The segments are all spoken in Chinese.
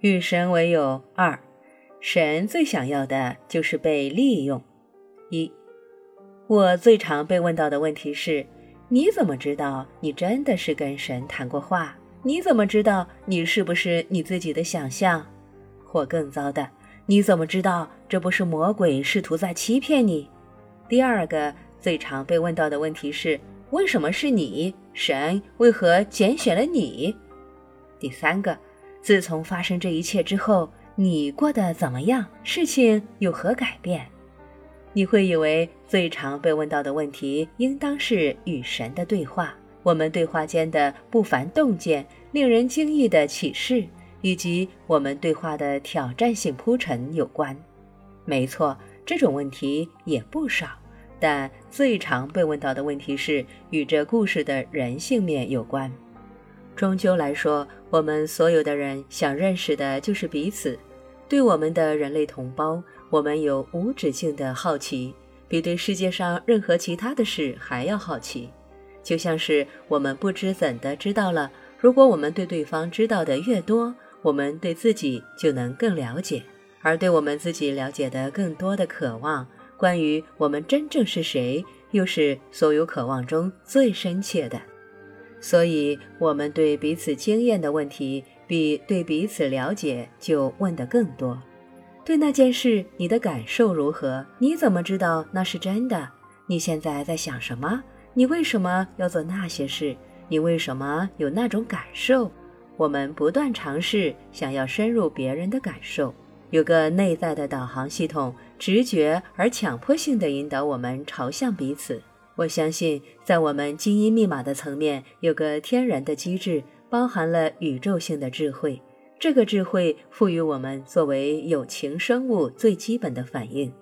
与神为友二，神最想要的就是被利用。一，我最常被问到的问题是：你怎么知道你真的是跟神谈过话？你怎么知道你是不是你自己的想象？或更糟的，你怎么知道这不是魔鬼试图在欺骗你？第二个最常被问到的问题是：为什么是你？神为何拣选了你？第三个。自从发生这一切之后，你过得怎么样？事情有何改变？你会以为最常被问到的问题，应当是与神的对话，我们对话间的不凡洞见、令人惊异的启示，以及我们对话的挑战性铺陈有关。没错，这种问题也不少，但最常被问到的问题是与这故事的人性面有关。终究来说，我们所有的人想认识的就是彼此。对我们的人类同胞，我们有无止境的好奇，比对世界上任何其他的事还要好奇。就像是我们不知怎的知道了，如果我们对对方知道的越多，我们对自己就能更了解，而对我们自己了解的更多的渴望，关于我们真正是谁，又是所有渴望中最深切的。所以，我们对彼此经验的问题，比对彼此了解就问得更多。对那件事，你的感受如何？你怎么知道那是真的？你现在在想什么？你为什么要做那些事？你为什么有那种感受？我们不断尝试，想要深入别人的感受，有个内在的导航系统，直觉而强迫性地引导我们朝向彼此。我相信，在我们基因密码的层面，有个天然的机制，包含了宇宙性的智慧。这个智慧赋予我们作为有情生物最基本的反应，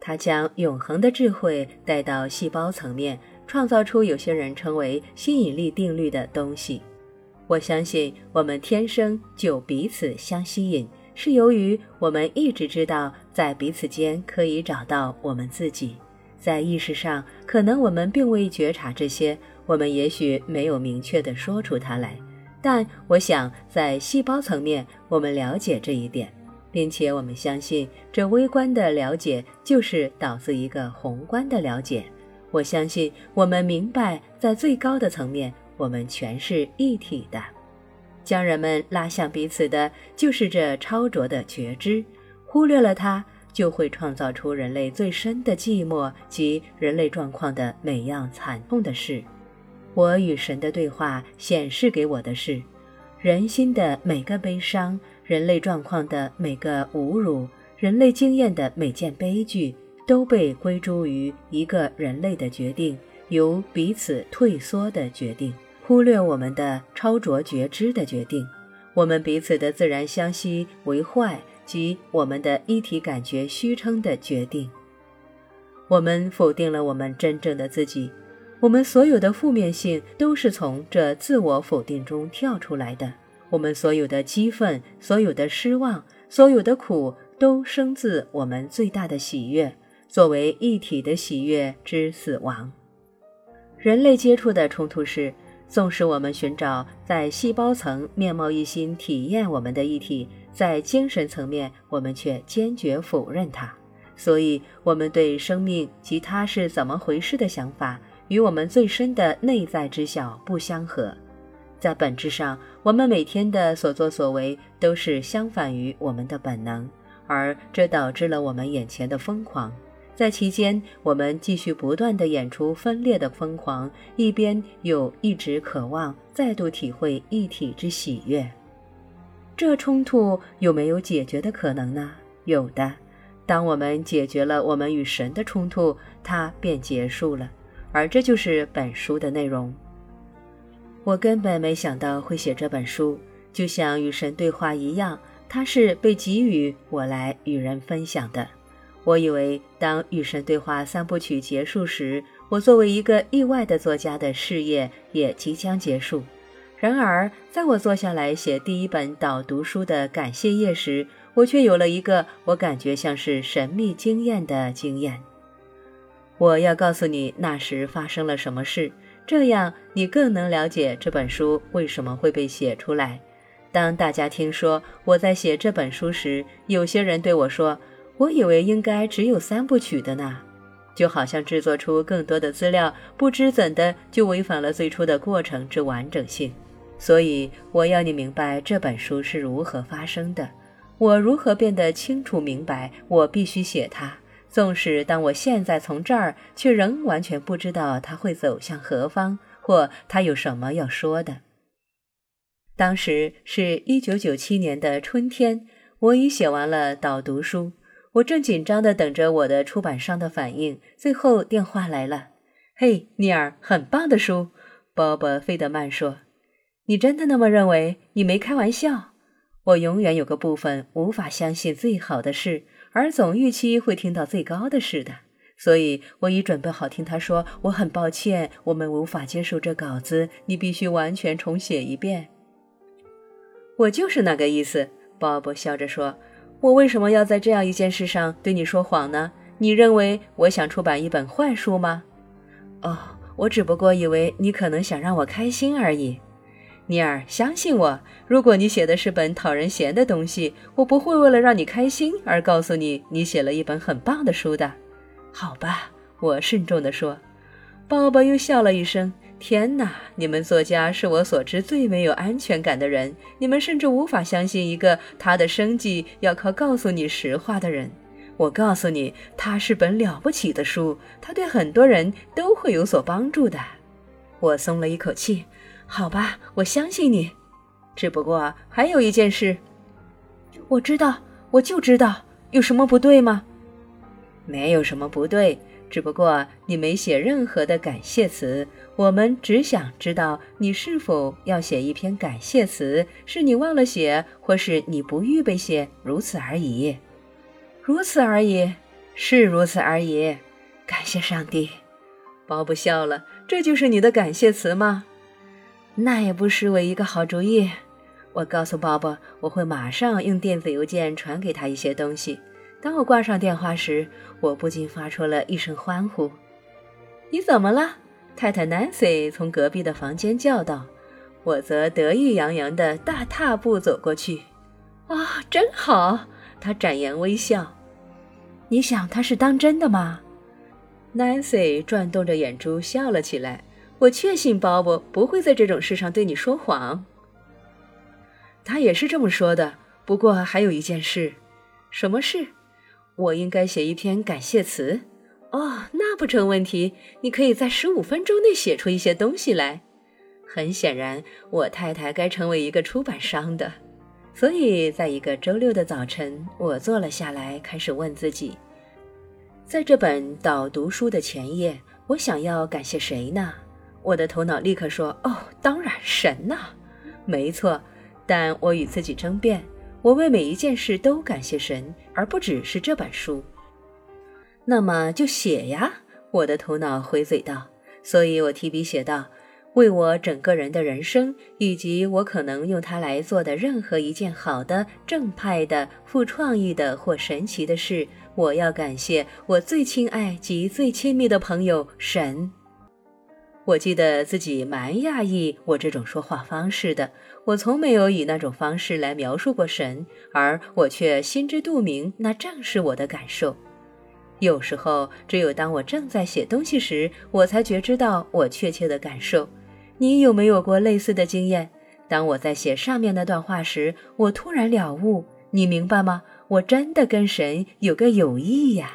它将永恒的智慧带到细胞层面，创造出有些人称为吸引力定律的东西。我相信，我们天生就彼此相吸引，是由于我们一直知道，在彼此间可以找到我们自己。在意识上，可能我们并未觉察这些，我们也许没有明确地说出它来。但我想，在细胞层面，我们了解这一点，并且我们相信，这微观的了解就是导致一个宏观的了解。我相信，我们明白，在最高的层面，我们全是一体的。将人们拉向彼此的，就是这超卓的觉知。忽略了它。就会创造出人类最深的寂寞及人类状况的每样惨痛的事。我与神的对话显示给我的是，人心的每个悲伤，人类状况的每个侮辱，人类经验的每件悲剧，都被归诸于一个人类的决定，由彼此退缩的决定，忽略我们的超卓觉知的决定，我们彼此的自然相吸为坏。及我们的一体感觉虚称的决定，我们否定了我们真正的自己。我们所有的负面性都是从这自我否定中跳出来的。我们所有的激愤、所有的失望、所有的苦，都生自我们最大的喜悦，作为一体的喜悦之死亡。人类接触的冲突是，纵使我们寻找在细胞层面貌一新体验我们的一体。在精神层面，我们却坚决否认它，所以，我们对生命及它是怎么回事的想法，与我们最深的内在知晓不相合。在本质上，我们每天的所作所为都是相反于我们的本能，而这导致了我们眼前的疯狂。在其间，我们继续不断地演出分裂的疯狂，一边又一直渴望再度体会一体之喜悦。这冲突有没有解决的可能呢？有的。当我们解决了我们与神的冲突，它便结束了。而这就是本书的内容。我根本没想到会写这本书，就像与神对话一样，它是被给予我来与人分享的。我以为当与神对话三部曲结束时，我作为一个意外的作家的事业也即将结束。然而，在我坐下来写第一本导读书的感谢页时，我却有了一个我感觉像是神秘经验的经验。我要告诉你那时发生了什么事，这样你更能了解这本书为什么会被写出来。当大家听说我在写这本书时，有些人对我说：“我以为应该只有三部曲的呢。”就好像制作出更多的资料，不知怎的就违反了最初的过程之完整性。所以我要你明白这本书是如何发生的，我如何变得清楚明白，我必须写它。纵使当我现在从这儿，却仍完全不知道它会走向何方，或它有什么要说的。当时是一九九七年的春天，我已写完了导读书。我正紧张地等着我的出版商的反应，最后电话来了。“嘿，尼尔，很棒的书。”鲍勃·费德曼说。“你真的那么认为？你没开玩笑？”我永远有个部分无法相信最好的事，而总预期会听到最高的事的，所以我已准备好听他说：“我很抱歉，我们无法接受这稿子，你必须完全重写一遍。”我就是那个意思，鲍勃笑着说。我为什么要在这样一件事上对你说谎呢？你认为我想出版一本坏书吗？哦，我只不过以为你可能想让我开心而已。尼尔，相信我，如果你写的是本讨人嫌的东西，我不会为了让你开心而告诉你你写了一本很棒的书的。好吧，我慎重地说。鲍勃又笑了一声。天哪！你们作家是我所知最没有安全感的人。你们甚至无法相信一个他的生计要靠告诉你实话的人。我告诉你，他是本了不起的书，他对很多人都会有所帮助的。我松了一口气。好吧，我相信你。只不过还有一件事。我知道，我就知道，有什么不对吗？没有什么不对。只不过你没写任何的感谢词，我们只想知道你是否要写一篇感谢词，是你忘了写，或是你不预备写，如此而已。如此而已，是如此而已。感谢上帝，鲍勃笑了。这就是你的感谢词吗？那也不失为一个好主意。我告诉鲍勃，我会马上用电子邮件传给他一些东西。当我挂上电话时，我不禁发出了一声欢呼。“你怎么了？”太太 Nancy 从隔壁的房间叫道。我则得意洋洋地大踏步走过去。“啊，真好！”他展颜微笑。“你想他是当真的吗？”Nancy 转动着眼珠笑了起来。“我确信鲍勃不会在这种事上对你说谎。”他也是这么说的。不过还有一件事。什么事？我应该写一篇感谢词，哦，那不成问题。你可以在十五分钟内写出一些东西来。很显然，我太太该成为一个出版商的。所以，在一个周六的早晨，我坐了下来，开始问自己：在这本导读书的前夜，我想要感谢谁呢？我的头脑立刻说：“哦，当然，神呐，没错。”但我与自己争辩。我为每一件事都感谢神，而不只是这本书。那么就写呀！我的头脑回嘴道。所以我提笔写道：“为我整个人的人生，以及我可能用它来做的任何一件好的、正派的、富创意的或神奇的事，我要感谢我最亲爱及最亲密的朋友神。”我记得自己蛮讶异我这种说话方式的，我从没有以那种方式来描述过神，而我却心知肚明，那正是我的感受。有时候，只有当我正在写东西时，我才觉知到我确切的感受。你有没有过类似的经验？当我在写上面那段话时，我突然了悟，你明白吗？我真的跟神有个友谊呀。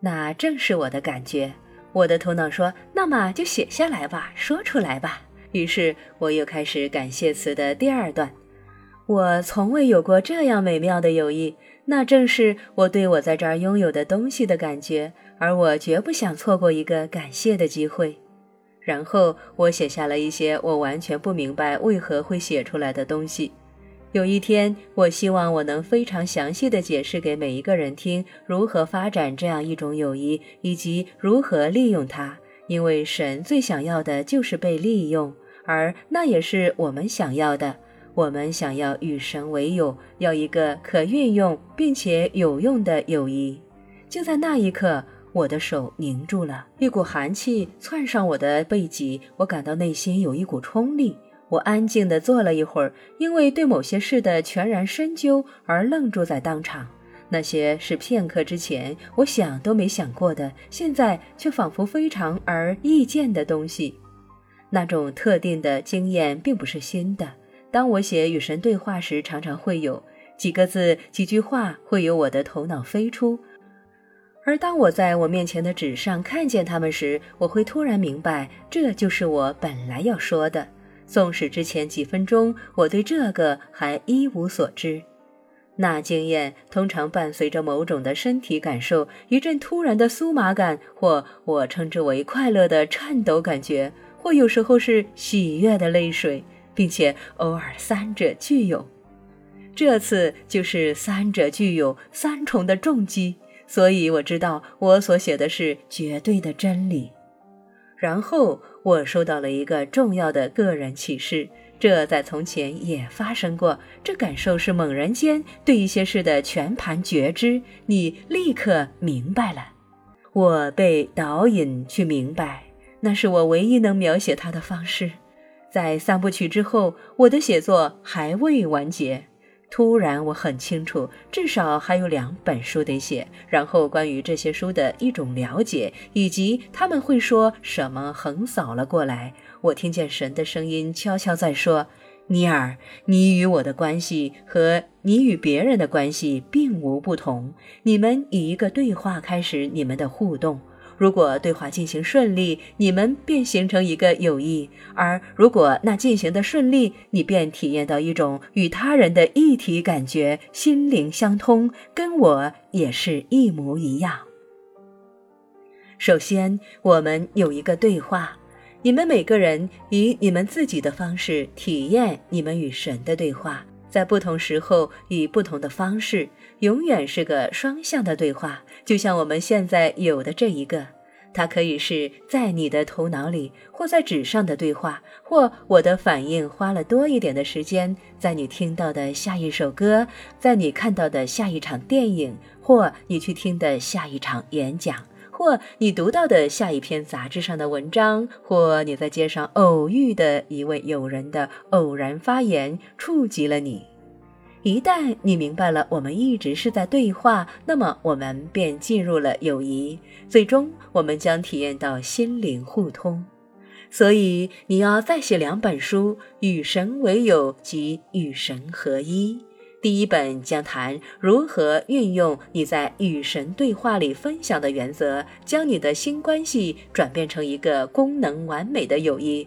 那正是我的感觉。我的头脑说：“那么就写下来吧，说出来吧。”于是我又开始感谢词的第二段。我从未有过这样美妙的友谊，那正是我对我在这儿拥有的东西的感觉，而我绝不想错过一个感谢的机会。然后我写下了一些我完全不明白为何会写出来的东西。有一天，我希望我能非常详细的解释给每一个人听，如何发展这样一种友谊，以及如何利用它。因为神最想要的就是被利用，而那也是我们想要的。我们想要与神为友，要一个可运用并且有用的友谊。就在那一刻，我的手凝住了，一股寒气窜上我的背脊，我感到内心有一股冲力。我安静地坐了一会儿，因为对某些事的全然深究而愣住在当场。那些是片刻之前我想都没想过的，现在却仿佛非常而易见的东西。那种特定的经验并不是新的。当我写与神对话时，常常会有几个字、几句话会由我的头脑飞出；而当我在我面前的纸上看见它们时，我会突然明白，这就是我本来要说的。纵使之前几分钟我对这个还一无所知，那经验通常伴随着某种的身体感受，一阵突然的酥麻感，或我称之为快乐的颤抖感觉。或有时候是喜悦的泪水，并且偶尔三者具有。这次就是三者具有三重的重击，所以我知道我所写的是绝对的真理。然后我收到了一个重要的个人启示，这在从前也发生过。这感受是猛然间对一些事的全盘觉知，你立刻明白了。我被导引去明白。那是我唯一能描写他的方式。在三部曲之后，我的写作还未完结。突然，我很清楚，至少还有两本书得写。然后，关于这些书的一种了解，以及他们会说什么，横扫了过来。我听见神的声音悄悄在说：“尼尔，你与我的关系和你与别人的关系并无不同。你们以一个对话开始你们的互动。”如果对话进行顺利，你们便形成一个友谊；而如果那进行的顺利，你便体验到一种与他人的一体感觉，心灵相通，跟我也是一模一样。首先，我们有一个对话，你们每个人以你们自己的方式体验你们与神的对话，在不同时候以不同的方式。永远是个双向的对话，就像我们现在有的这一个，它可以是在你的头脑里或在纸上的对话，或我的反应花了多一点的时间，在你听到的下一首歌，在你看到的下一场电影，或你去听的下一场演讲，或你读到的下一篇杂志上的文章，或你在街上偶遇的一位友人的偶然发言，触及了你。一旦你明白了，我们一直是在对话，那么我们便进入了友谊。最终，我们将体验到心灵互通。所以，你要再写两本书，《与神为友》及《与神合一》。第一本将谈如何运用你在与神对话里分享的原则，将你的新关系转变成一个功能完美的友谊。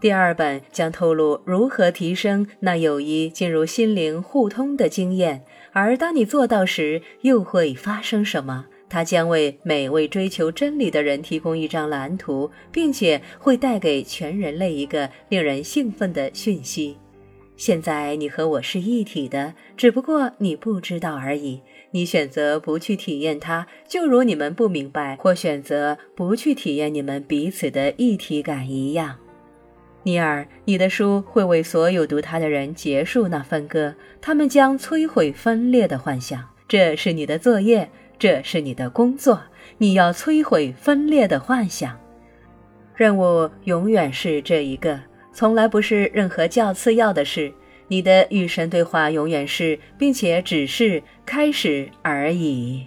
第二本将透露如何提升那友谊进入心灵互通的经验，而当你做到时，又会发生什么？它将为每位追求真理的人提供一张蓝图，并且会带给全人类一个令人兴奋的讯息。现在你和我是一体的，只不过你不知道而已。你选择不去体验它，就如你们不明白或选择不去体验你们彼此的一体感一样。尼尔，你的书会为所有读它的人结束那分割，他们将摧毁分裂的幻想。这是你的作业，这是你的工作。你要摧毁分裂的幻想，任务永远是这一个，从来不是任何较次要的事。你的与神对话永远是，并且只是开始而已。